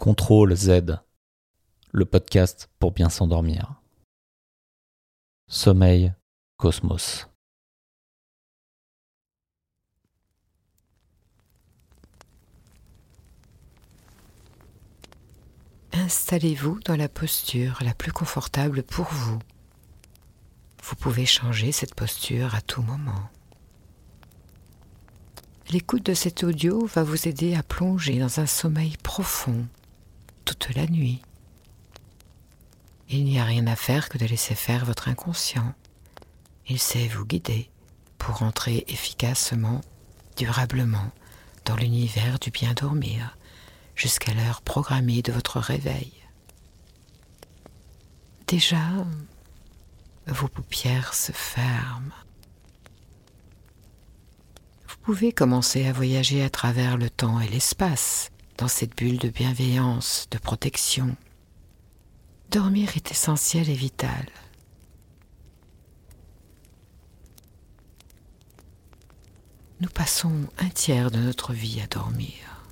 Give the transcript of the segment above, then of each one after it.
Contrôle Z, le podcast pour bien s'endormir. Sommeil, Cosmos. Installez-vous dans la posture la plus confortable pour vous. Vous pouvez changer cette posture à tout moment. L'écoute de cet audio va vous aider à plonger dans un sommeil profond la nuit. Il n'y a rien à faire que de laisser faire votre inconscient. Il sait vous guider pour entrer efficacement, durablement dans l'univers du bien dormir jusqu'à l'heure programmée de votre réveil. Déjà, vos paupières se ferment. Vous pouvez commencer à voyager à travers le temps et l'espace dans cette bulle de bienveillance, de protection. Dormir est essentiel et vital. Nous passons un tiers de notre vie à dormir.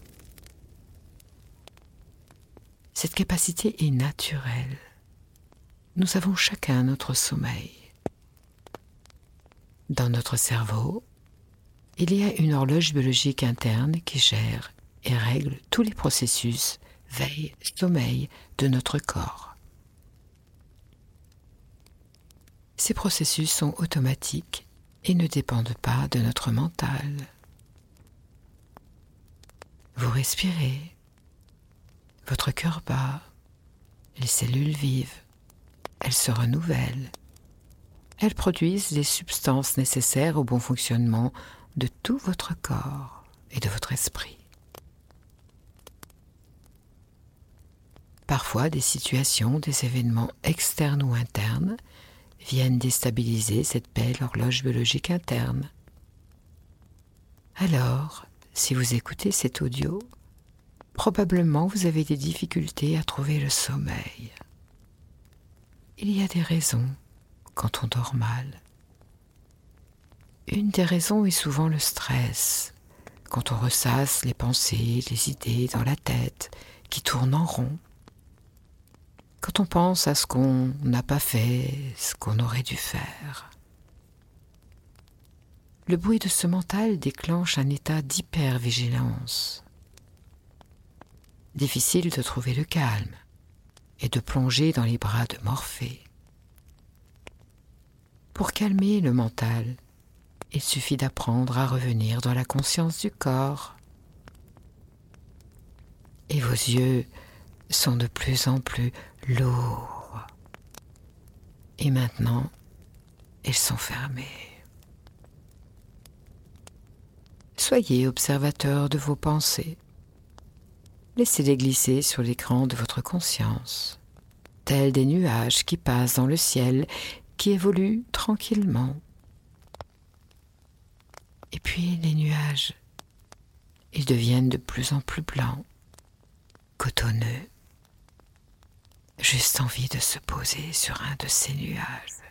Cette capacité est naturelle. Nous avons chacun notre sommeil. Dans notre cerveau, il y a une horloge biologique interne qui gère et règle tous les processus veille, sommeil de notre corps. Ces processus sont automatiques et ne dépendent pas de notre mental. Vous respirez, votre cœur bat, les cellules vivent, elles se renouvellent, elles produisent les substances nécessaires au bon fonctionnement de tout votre corps et de votre esprit. Parfois, des situations, des événements externes ou internes viennent déstabiliser cette belle horloge biologique interne. Alors, si vous écoutez cet audio, probablement vous avez des difficultés à trouver le sommeil. Il y a des raisons quand on dort mal. Une des raisons est souvent le stress, quand on ressasse les pensées, les idées dans la tête qui tournent en rond quand on pense à ce qu'on n'a pas fait, ce qu'on aurait dû faire. Le bruit de ce mental déclenche un état d'hypervigilance. Difficile de trouver le calme et de plonger dans les bras de Morphée. Pour calmer le mental, il suffit d'apprendre à revenir dans la conscience du corps. Et vos yeux sont de plus en plus lourds. Et maintenant, ils sont fermés. Soyez observateur de vos pensées. Laissez-les glisser sur l'écran de votre conscience, tels des nuages qui passent dans le ciel, qui évoluent tranquillement. Et puis les nuages, ils deviennent de plus en plus blancs, cotonneux juste envie de se poser sur un de ces nuages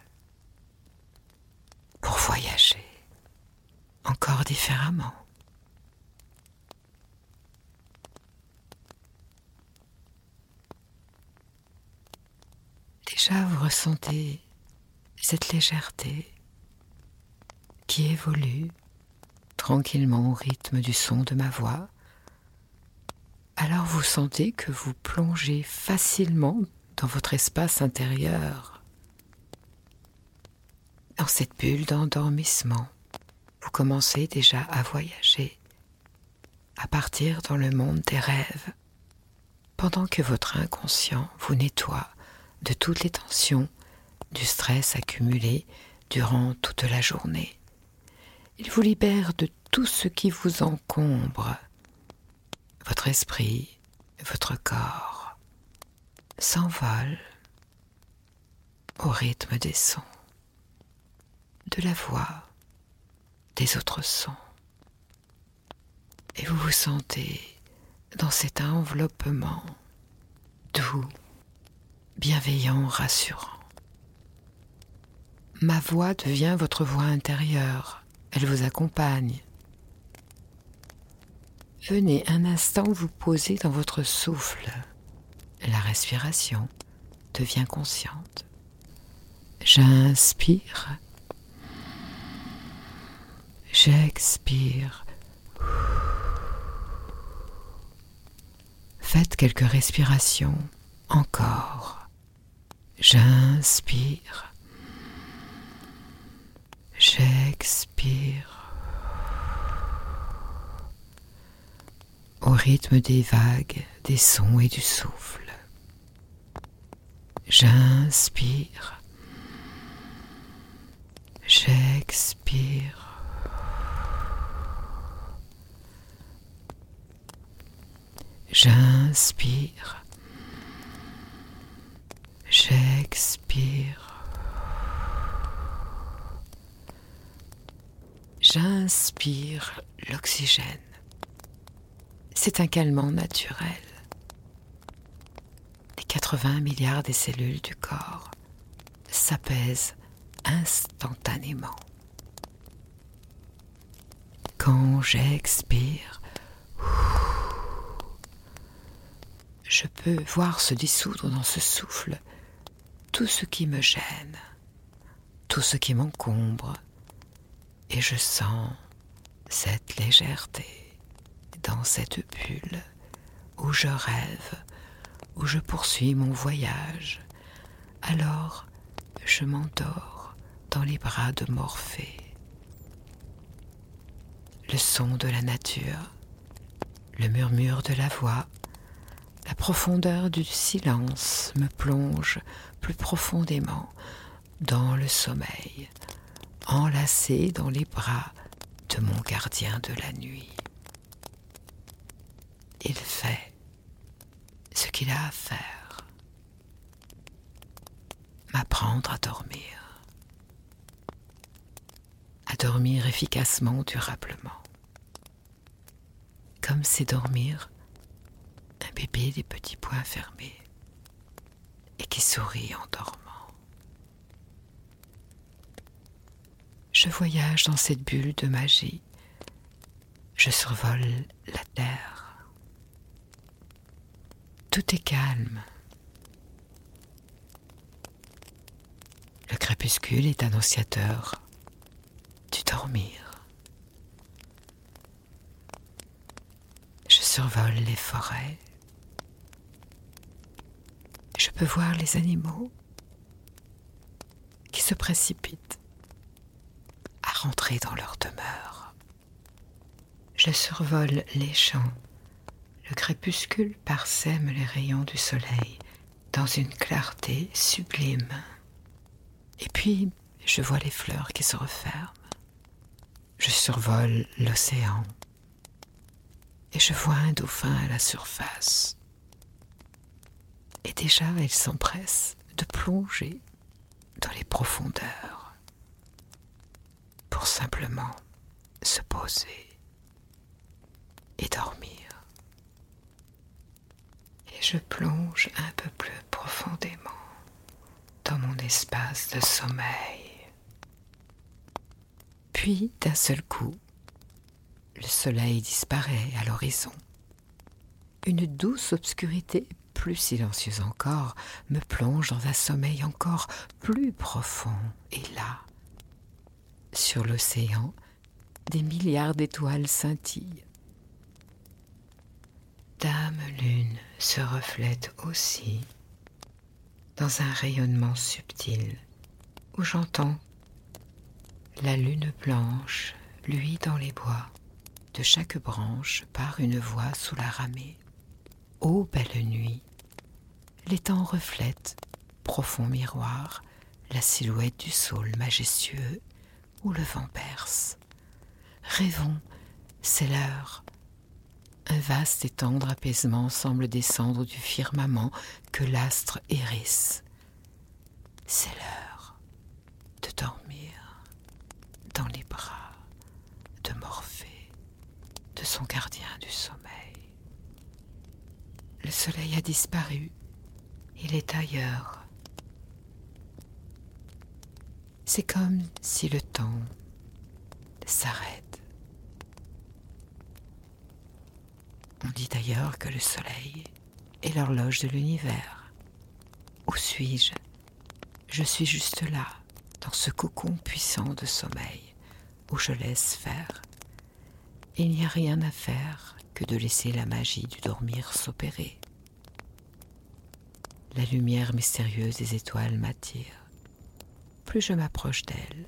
pour voyager encore différemment. Déjà, vous ressentez cette légèreté qui évolue tranquillement au rythme du son de ma voix. Alors vous sentez que vous plongez facilement dans votre espace intérieur. Dans cette bulle d'endormissement, vous commencez déjà à voyager, à partir dans le monde des rêves, pendant que votre inconscient vous nettoie de toutes les tensions, du stress accumulé durant toute la journée. Il vous libère de tout ce qui vous encombre, votre esprit, votre corps s'envole au rythme des sons, de la voix, des autres sons. Et vous vous sentez dans cet enveloppement doux, bienveillant, rassurant. Ma voix devient votre voix intérieure, elle vous accompagne. Venez un instant vous poser dans votre souffle. La respiration devient consciente. J'inspire. J'expire. Faites quelques respirations encore. J'inspire. J'expire. Au rythme des vagues, des sons et du souffle. J'inspire. J'expire. J'inspire. J'expire. J'inspire l'oxygène. C'est un calmant naturel. Les 80 milliards des cellules du corps s'apaisent instantanément. Quand j'expire, je peux voir se dissoudre dans ce souffle tout ce qui me gêne, tout ce qui m'encombre, et je sens cette légèreté dans cette bulle où je rêve, où je poursuis mon voyage. Alors je m'endors dans les bras de Morphée. Le son de la nature, le murmure de la voix, la profondeur du silence me plonge plus profondément dans le sommeil, enlacé dans les bras de mon gardien de la nuit. Il fait qu'il a à faire, m'apprendre à dormir, à dormir efficacement, durablement, comme c'est dormir un bébé des petits poings fermés et qui sourit en dormant. Je voyage dans cette bulle de magie. Je survole la terre. Tout est calme. Le crépuscule est annonciateur du dormir. Je survole les forêts. Je peux voir les animaux qui se précipitent à rentrer dans leur demeure. Je survole les champs. Le crépuscule parsème les rayons du soleil dans une clarté sublime. Et puis, je vois les fleurs qui se referment. Je survole l'océan. Et je vois un dauphin à la surface. Et déjà, il s'empresse de plonger dans les profondeurs pour simplement se poser et dormir. Je plonge un peu plus profondément dans mon espace de sommeil. Puis, d'un seul coup, le soleil disparaît à l'horizon. Une douce obscurité plus silencieuse encore me plonge dans un sommeil encore plus profond. Et là, sur l'océan, des milliards d'étoiles scintillent. Dame Lune se reflète aussi dans un rayonnement subtil où j'entends la lune blanche, lui dans les bois, de chaque branche part une voix sous la ramée. Ô belle nuit, l'étang reflète, profond miroir, la silhouette du saule majestueux où le vent berce. Rêvons, c'est l'heure. Un vaste et tendre apaisement semble descendre du firmament que l'astre hérisse. C'est l'heure de dormir dans les bras de Morphée, de son gardien du sommeil. Le soleil a disparu, il est ailleurs. C'est comme si le temps s'arrête. On dit d'ailleurs que le soleil est l'horloge de l'univers. Où suis-je? Je suis juste là, dans ce cocon puissant de sommeil, où je laisse faire. Il n'y a rien à faire que de laisser la magie du dormir s'opérer. La lumière mystérieuse des étoiles m'attire. Plus je m'approche d'elle,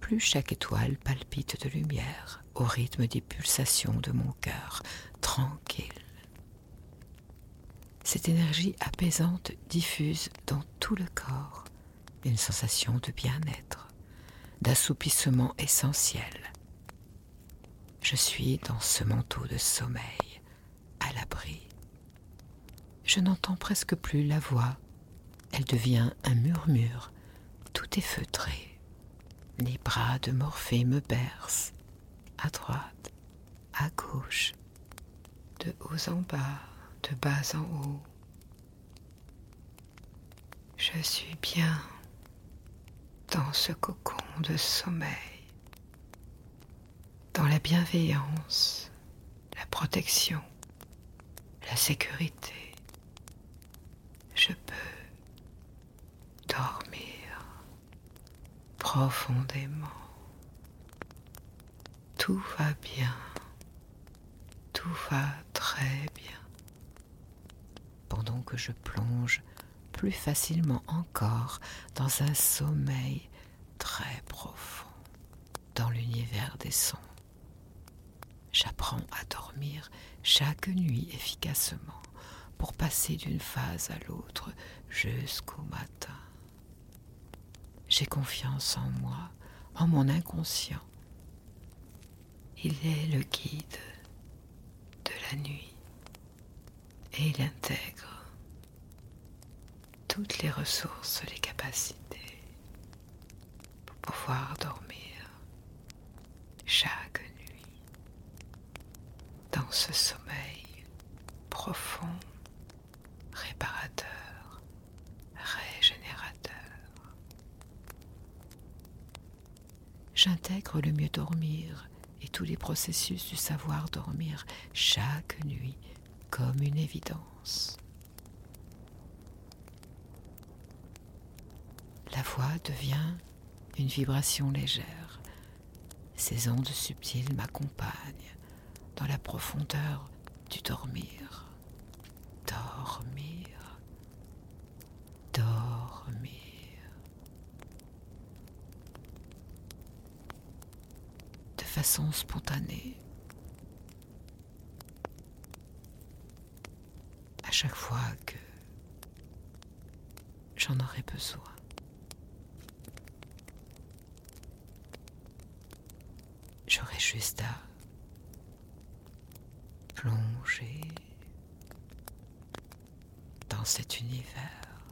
plus chaque étoile palpite de lumière au rythme des pulsations de mon cœur, tranquille. Cette énergie apaisante diffuse dans tout le corps une sensation de bien-être, d'assoupissement essentiel. Je suis dans ce manteau de sommeil, à l'abri. Je n'entends presque plus la voix, elle devient un murmure, tout est feutré. Les bras de Morphée me bercent, à droite, à gauche, de haut en bas, de bas en haut. Je suis bien dans ce cocon de sommeil, dans la bienveillance, la protection, la sécurité. Je peux dormir profondément. Tout va bien. Tout va très bien. Pendant que je plonge plus facilement encore dans un sommeil très profond dans l'univers des sons. J'apprends à dormir chaque nuit efficacement pour passer d'une phase à l'autre jusqu'au matin. J'ai confiance en moi, en mon inconscient. Il est le guide de la nuit et il intègre toutes les ressources, les capacités pour pouvoir dormir chaque nuit dans ce sommeil profond, réparateur. j'intègre le mieux dormir et tous les processus du savoir dormir chaque nuit comme une évidence. La voix devient une vibration légère. Ces ondes subtiles m'accompagnent dans la profondeur du dormir. Dormir. Spontanée. À chaque fois que j'en aurai besoin. J'aurai juste à plonger dans cet univers,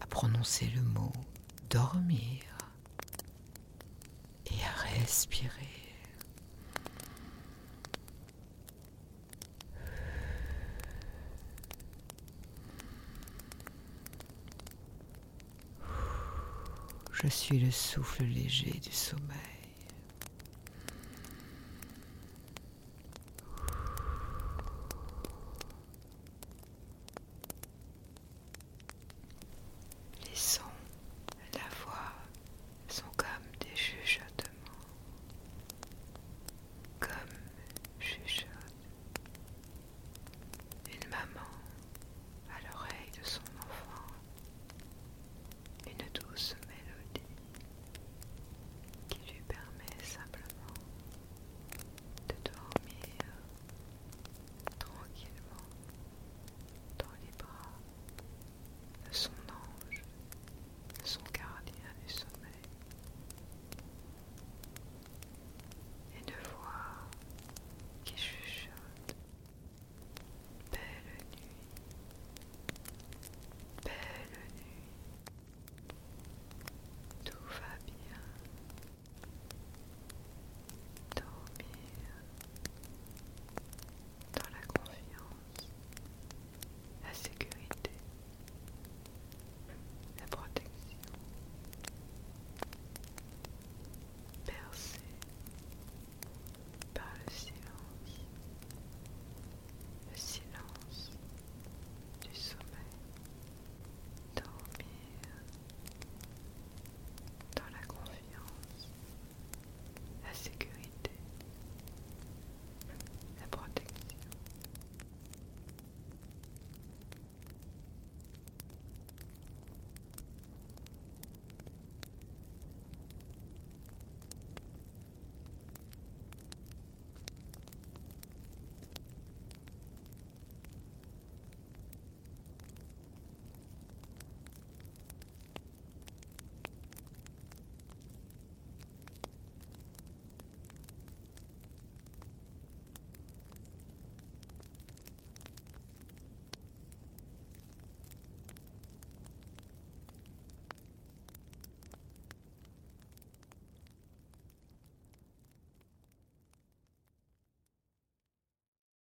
à prononcer le mot dormir Je suis le souffle léger du sommeil.